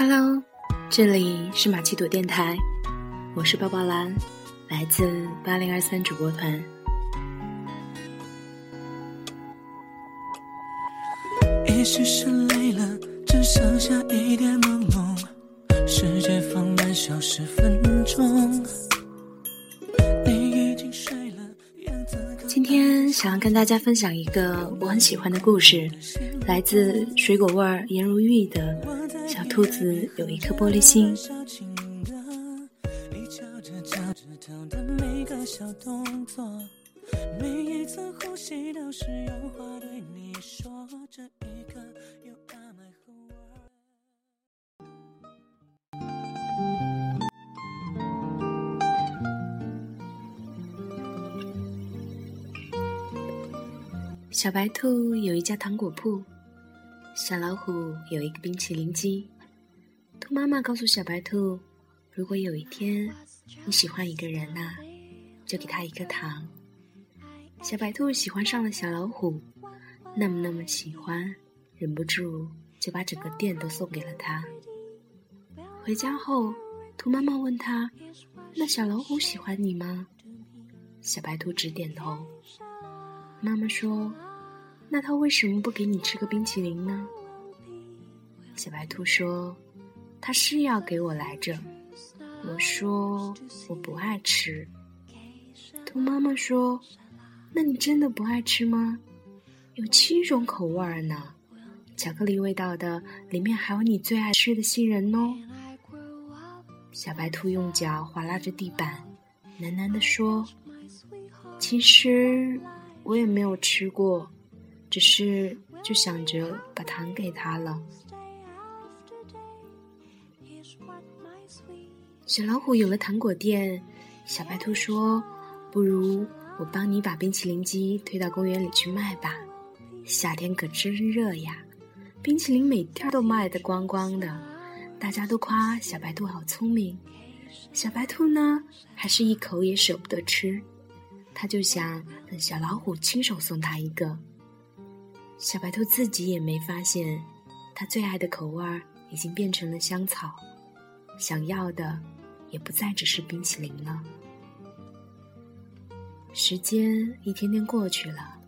Hello，这里是马奇朵电台，我是抱抱兰，来自八零二三主播团。也许是累了，只剩下一点朦胧，放慢消十分钟。你已经睡了，样子可今天想要跟大家分享一个我很喜欢的故事，来自水果味儿颜如玉的《小兔子有一颗玻璃心》。小，白兔有一家糖果铺，小老虎有一个冰淇淋机。兔妈妈告诉小白兔，如果有一天你喜欢一个人呐、就给他一颗糖。小白兔喜欢上了小老虎，那么那么喜欢，忍不住就把整个店都送给了他。回家后，兔妈妈问他：“那小老虎喜欢你吗？”小白兔直点头。妈妈说：“那他为什么不给你吃个冰淇淋呢？”小白兔说：“他是要给我来着。”我说：“我不爱吃。”兔妈妈说：“那你真的不爱吃吗？有七种口味儿呢，巧克力味道的，里面还有你最爱吃的杏仁哦。”小白兔用脚划拉着地板，喃喃地说：“其实我也没有吃过，只是就想着把糖给他了。”小老虎有了糖果店，小白兔说：“不如我帮你把冰淇淋机推到公园里去卖吧，夏天可真热呀，冰淇淋每天都卖得光光的，大家都夸小白兔好聪明。小白兔呢，还是一口也舍不得吃，他就想等小老虎亲手送他一个。小白兔自己也没发现，他最爱的口味已经变成了香草，想要的。也不再只是冰淇淋了。时间一天天过去了，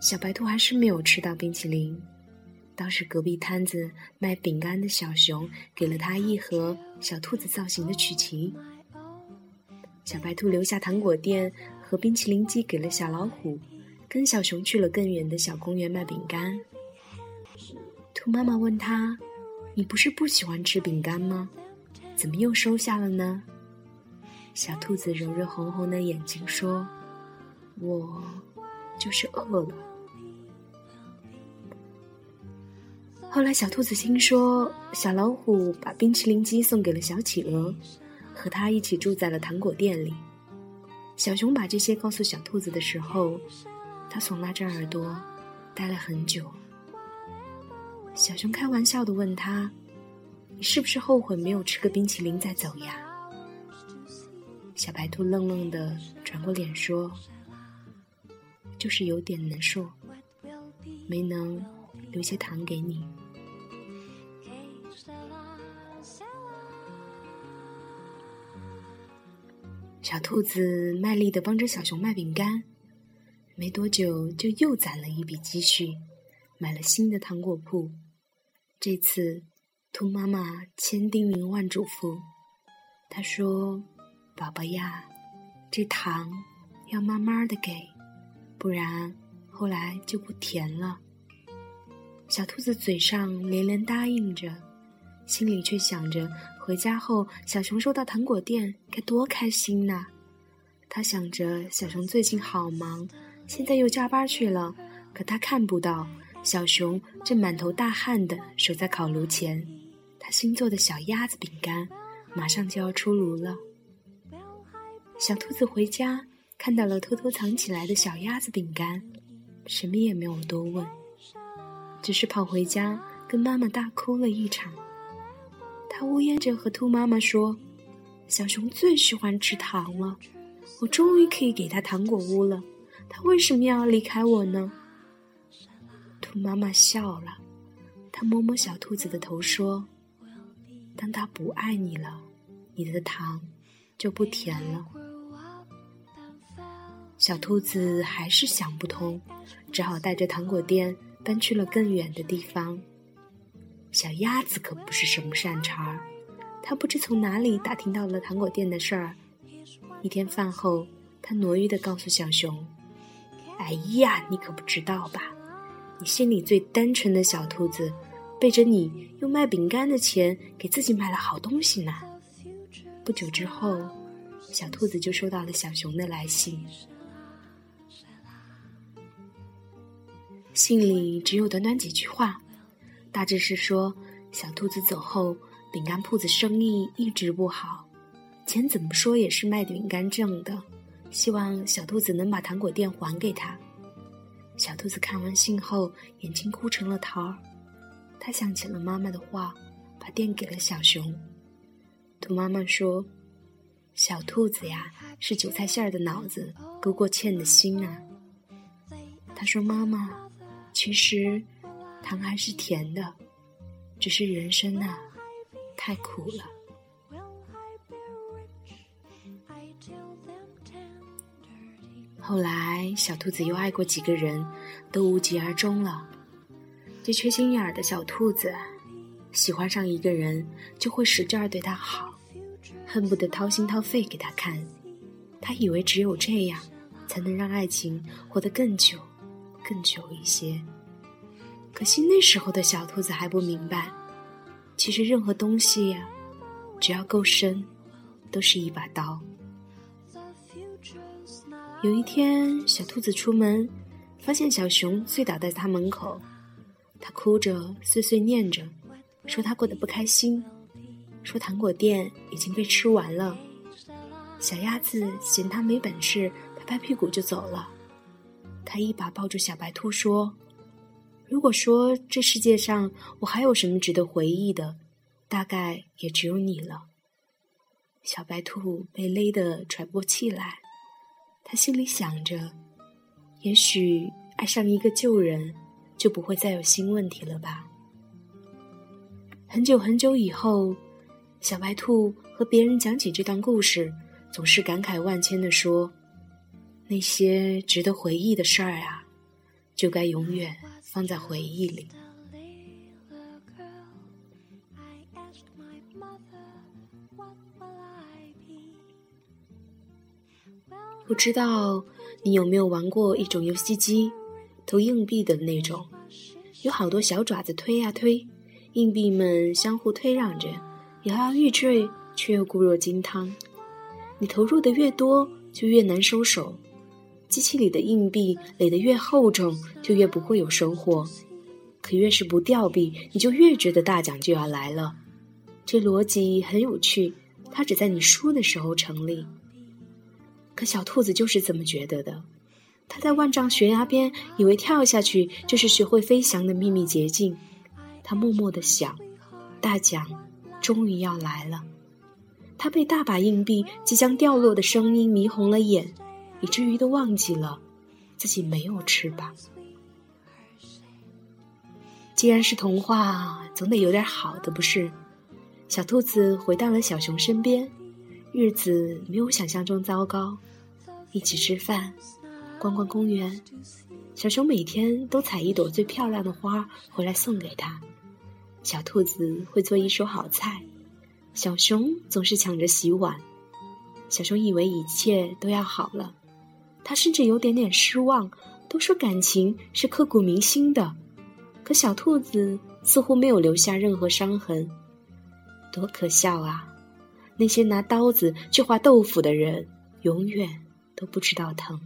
小白兔还是没有吃到冰淇淋。当时隔壁摊子卖饼干的小熊给了他一盒小兔子造型的曲奇。小白兔留下糖果店和冰淇淋机给了小老虎，跟小熊去了更远的小公园卖饼干。兔妈妈问他：“你不是不喜欢吃饼干吗？”怎么又收下了呢？小兔子揉着红红的眼睛说：“我就是饿了。”后来，小兔子听说小老虎把冰淇淋机送给了小企鹅，和他一起住在了糖果店里。小熊把这些告诉小兔子的时候，它耸拉着耳朵，待了很久。小熊开玩笑的问他。你是不是后悔没有吃个冰淇淋再走呀？小白兔愣愣的转过脸说：“就是有点难受，没能留些糖给你。”小兔子卖力的帮着小熊卖饼干，没多久就又攒了一笔积蓄，买了新的糖果铺。这次。兔妈妈千叮咛万嘱咐，她说：“宝宝呀，这糖要慢慢的给，不然后来就不甜了。”小兔子嘴上连连答应着，心里却想着回家后小熊收到糖果店该多开心呐。他想着小熊最近好忙，现在又加班去了，可他看不到小熊正满头大汗的守在烤炉前。他新做的小鸭子饼干马上就要出炉了。小兔子回家看到了偷偷藏起来的小鸭子饼干，什么也没有多问，只是跑回家跟妈妈大哭了一场。他呜咽着和兔妈妈说：“小熊最喜欢吃糖了，我终于可以给他糖果屋了。他为什么要离开我呢？”妈妈笑了，她摸摸小兔子的头说。当他不爱你了，你的糖就不甜了。小兔子还是想不通，只好带着糖果店搬去了更远的地方。小鸭子可不是什么善茬儿，它不知从哪里打听到了糖果店的事儿。一天饭后，它挪揄的告诉小熊：“哎呀，你可不知道吧？你心里最单纯的小兔子，背着你用卖饼干的钱给自己买了好东西呢。”不久之后，小兔子就收到了小熊的来信。信里只有短短几句话，大致是说小兔子走后，饼干铺子生意一直不好，钱怎么说也是卖饼干挣的，希望小兔子能把糖果店还给他。小兔子看完信后，眼睛哭成了桃儿，他想起了妈妈的话，把店给了小熊。兔妈妈说：“小兔子呀，是韭菜馅儿的脑子，勾过芡的心啊。”他说：“妈妈。”其实，糖还是甜的，只是人生啊，太苦了。后来，小兔子又爱过几个人，都无疾而终了。这缺心眼儿的小兔子，喜欢上一个人，就会使劲儿对他好，恨不得掏心掏肺给他看。他以为只有这样，才能让爱情活得更久。更久一些，可惜那时候的小兔子还不明白，其实任何东西呀，只要够深，都是一把刀。有一天，小兔子出门，发现小熊醉倒在他门口，他哭着碎碎念着，说他过得不开心，说糖果店已经被吃完了。小鸭子嫌他没本事，拍拍屁股就走了。他一把抱住小白兔，说：“如果说这世界上我还有什么值得回忆的，大概也只有你了。”小白兔被勒得喘不过气来，他心里想着：“也许爱上一个旧人，就不会再有新问题了吧。”很久很久以后，小白兔和别人讲起这段故事，总是感慨万千的说。那些值得回忆的事儿啊，就该永远放在回忆里。不知道你有没有玩过一种游戏机，投硬币的那种，有好多小爪子推呀推，硬币们相互推让着，摇摇欲坠，却又固若金汤。你投入的越多，就越难收手。机器里的硬币垒得越厚重，就越不会有收获。可越是不掉币，你就越觉得大奖就要来了。这逻辑很有趣，它只在你输的时候成立。可小兔子就是这么觉得的。它在万丈悬崖边，以为跳下去就是学会飞翔的秘密捷径。它默默地想：大奖终于要来了。它被大把硬币即将掉落的声音迷红了眼。以至于都忘记了自己没有翅膀。既然是童话，总得有点好的，不是？小兔子回到了小熊身边，日子没有想象中糟糕。一起吃饭，逛逛公园。小熊每天都采一朵最漂亮的花回来送给他。小兔子会做一手好菜，小熊总是抢着洗碗。小熊以为一切都要好了。他甚至有点点失望。都说感情是刻骨铭心的，可小兔子似乎没有留下任何伤痕。多可笑啊！那些拿刀子去划豆腐的人，永远都不知道疼。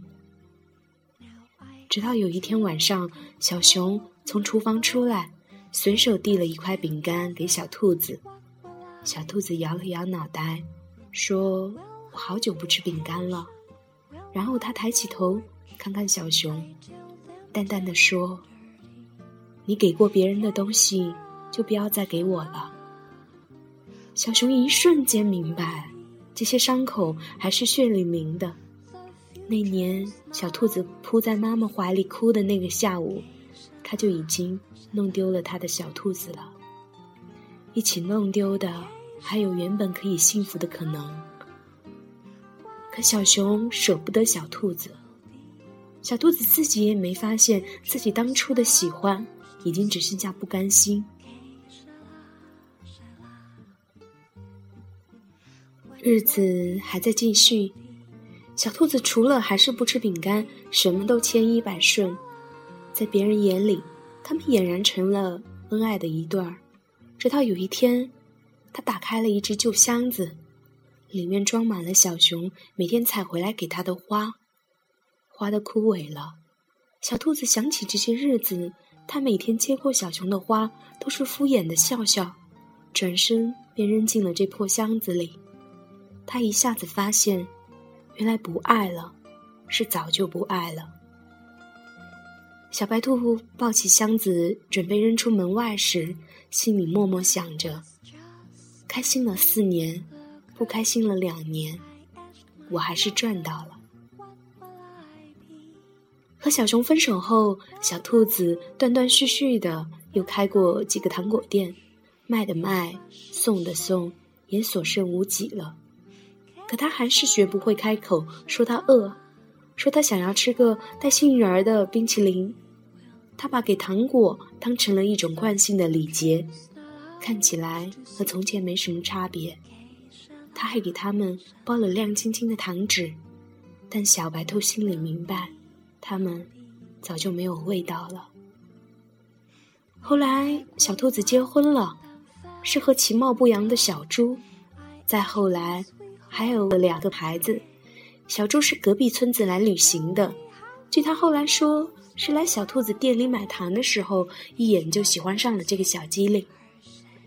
直到有一天晚上，小熊从厨房出来，随手递了一块饼干给小兔子。小兔子摇了摇脑袋，说：“我好久不吃饼干了。”然后他抬起头，看看小熊，淡淡的说：“你给过别人的东西，就不要再给我了。”小熊一瞬间明白，这些伤口还是血淋淋的。那年小兔子扑在妈妈怀里哭的那个下午，他就已经弄丢了他的小兔子了。一起弄丢的还有原本可以幸福的可能。可小熊舍不得小兔子，小兔子自己也没发现自己当初的喜欢，已经只剩下不甘心。日子还在继续，小兔子除了还是不吃饼干，什么都千依百顺。在别人眼里，他们俨然成了恩爱的一对儿。直到有一天，他打开了一只旧箱子，里面装满了小熊每天采回来给他的花，花的枯萎了。小兔子想起这些日子，他每天接过小熊的花，都是敷衍的笑笑，转身便扔进了这破箱子里。他一下子发现，原来不爱了，是早就不爱了。小白兔抱起箱子准备扔出门外时，心里默默想着：开心了四年，不开心了两年，我还是赚到了。和小熊分手后，小兔子断断续续的又开过几个糖果店，卖的卖，送的送，也所剩无几了。可他还是学不会开口说他饿，说他想要吃个带杏仁儿的冰淇淋。他把给糖果当成了一种惯性的礼节，看起来和从前没什么差别。他还给他们包了亮晶晶的糖纸，但小白兔心里明白，他们早就没有味道了。后来，小兔子结婚了，是和其貌不扬的小猪。再后来。还有两个孩子，小猪是隔壁村子来旅行的，据他后来说，是来小兔子店里买糖的时候，一眼就喜欢上了这个小机灵。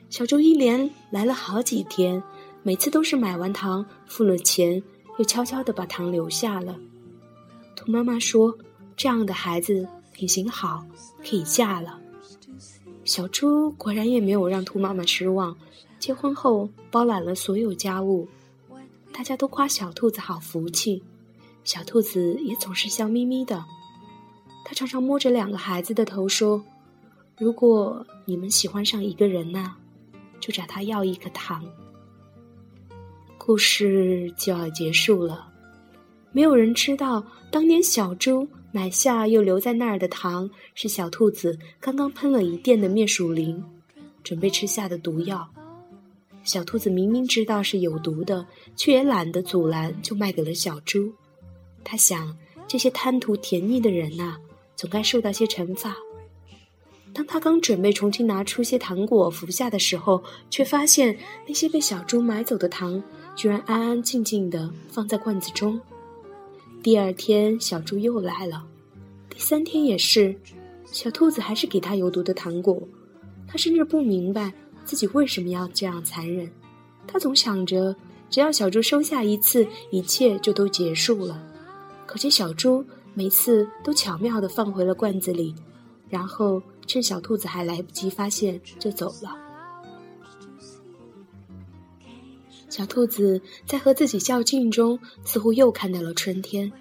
小猪一连来了好几天，每次都是买完糖付了钱，又悄悄的把糖留下了。兔妈妈说，这样的孩子品行好，可以嫁了。小猪果然也没有让兔妈妈失望，结婚后包揽了所有家务。大家都夸小兔子好福气，小兔子也总是笑眯眯的。他常常摸着两个孩子的头说：“如果你们喜欢上一个人呐，就找他要一颗糖。”故事就要结束了，没有人知道当年小猪买下又留在那儿的糖，是小兔子刚刚喷了一店的灭鼠灵，准备吃下的毒药。小兔子明明知道是有毒的，却也懒得阻拦，就卖给了小猪。他想，这些贪图甜腻的人呐，总该受到些惩罚。当他刚准备重新拿出些糖果服下的时候，却发现那些被小猪买走的糖，居然安安静静的放在罐子中。第二天，小猪又来了，第三天也是，小兔子还是给他有毒的糖果。他甚至不明白。自己为什么要这样残忍？他总想着，只要小猪收下一次，一切就都结束了。可惜小猪每次都巧妙地放回了罐子里，然后趁小兔子还来不及发现就走了。小兔子在和自己较劲中，似乎又看到了春天。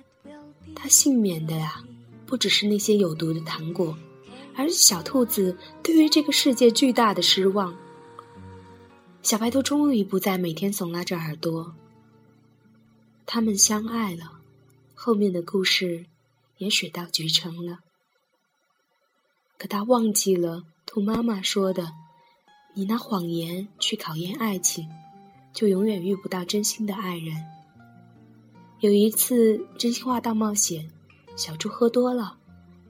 它幸免的呀，不只是那些有毒的糖果，而是小兔子对于这个世界巨大的失望。小白兔终于不再每天耸拉着耳朵。他们相爱了，后面的故事也水到渠成了。可他忘记了兔妈妈说的：“你拿谎言去考验爱情，就永远遇不到真心的爱人。”有一次真心话大冒险，小猪喝多了，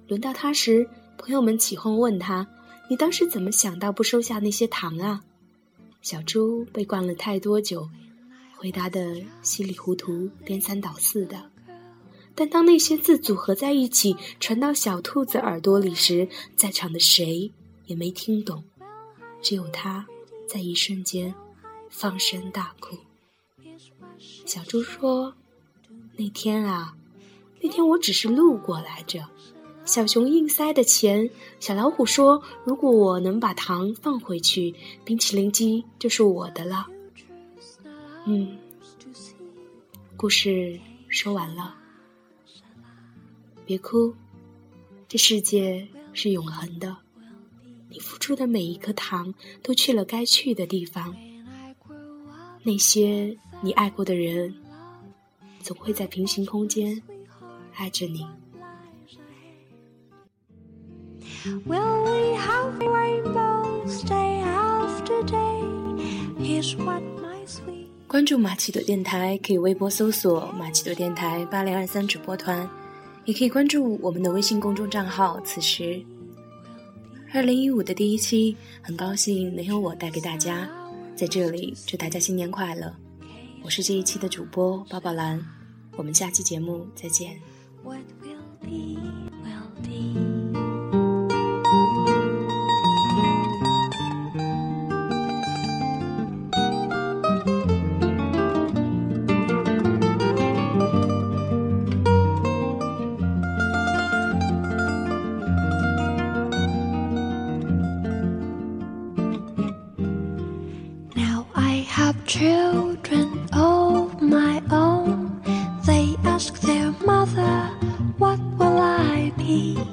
轮到他时，朋友们起哄问他：“你当时怎么想到不收下那些糖啊？”小猪被灌了太多酒，回答的稀里糊涂、颠三倒四的。但当那些字组合在一起传到小兔子耳朵里时，在场的谁也没听懂，只有他在一瞬间放声大哭。小猪说：“那天啊，那天我只是路过来着。”小熊硬塞的钱，小老虎说：“如果我能把糖放回去，冰淇淋机就是我的了。”嗯，故事说完了，别哭，这世界是永恒的，你付出的每一颗糖都去了该去的地方，那些你爱过的人，总会在平行空间爱着你。Will we have rainbows day after day? Here's what my sweet. 关注马奇朵电台，可以微博搜索“马奇朵电台八零二三直播团”，也可以关注我们的微信公众账号“此时”。二零一五的第一期，很高兴能由我带给大家，在这里祝大家新年快乐！我是这一期的主播宝宝兰，我们下期节目再见。What will be, will be. happy.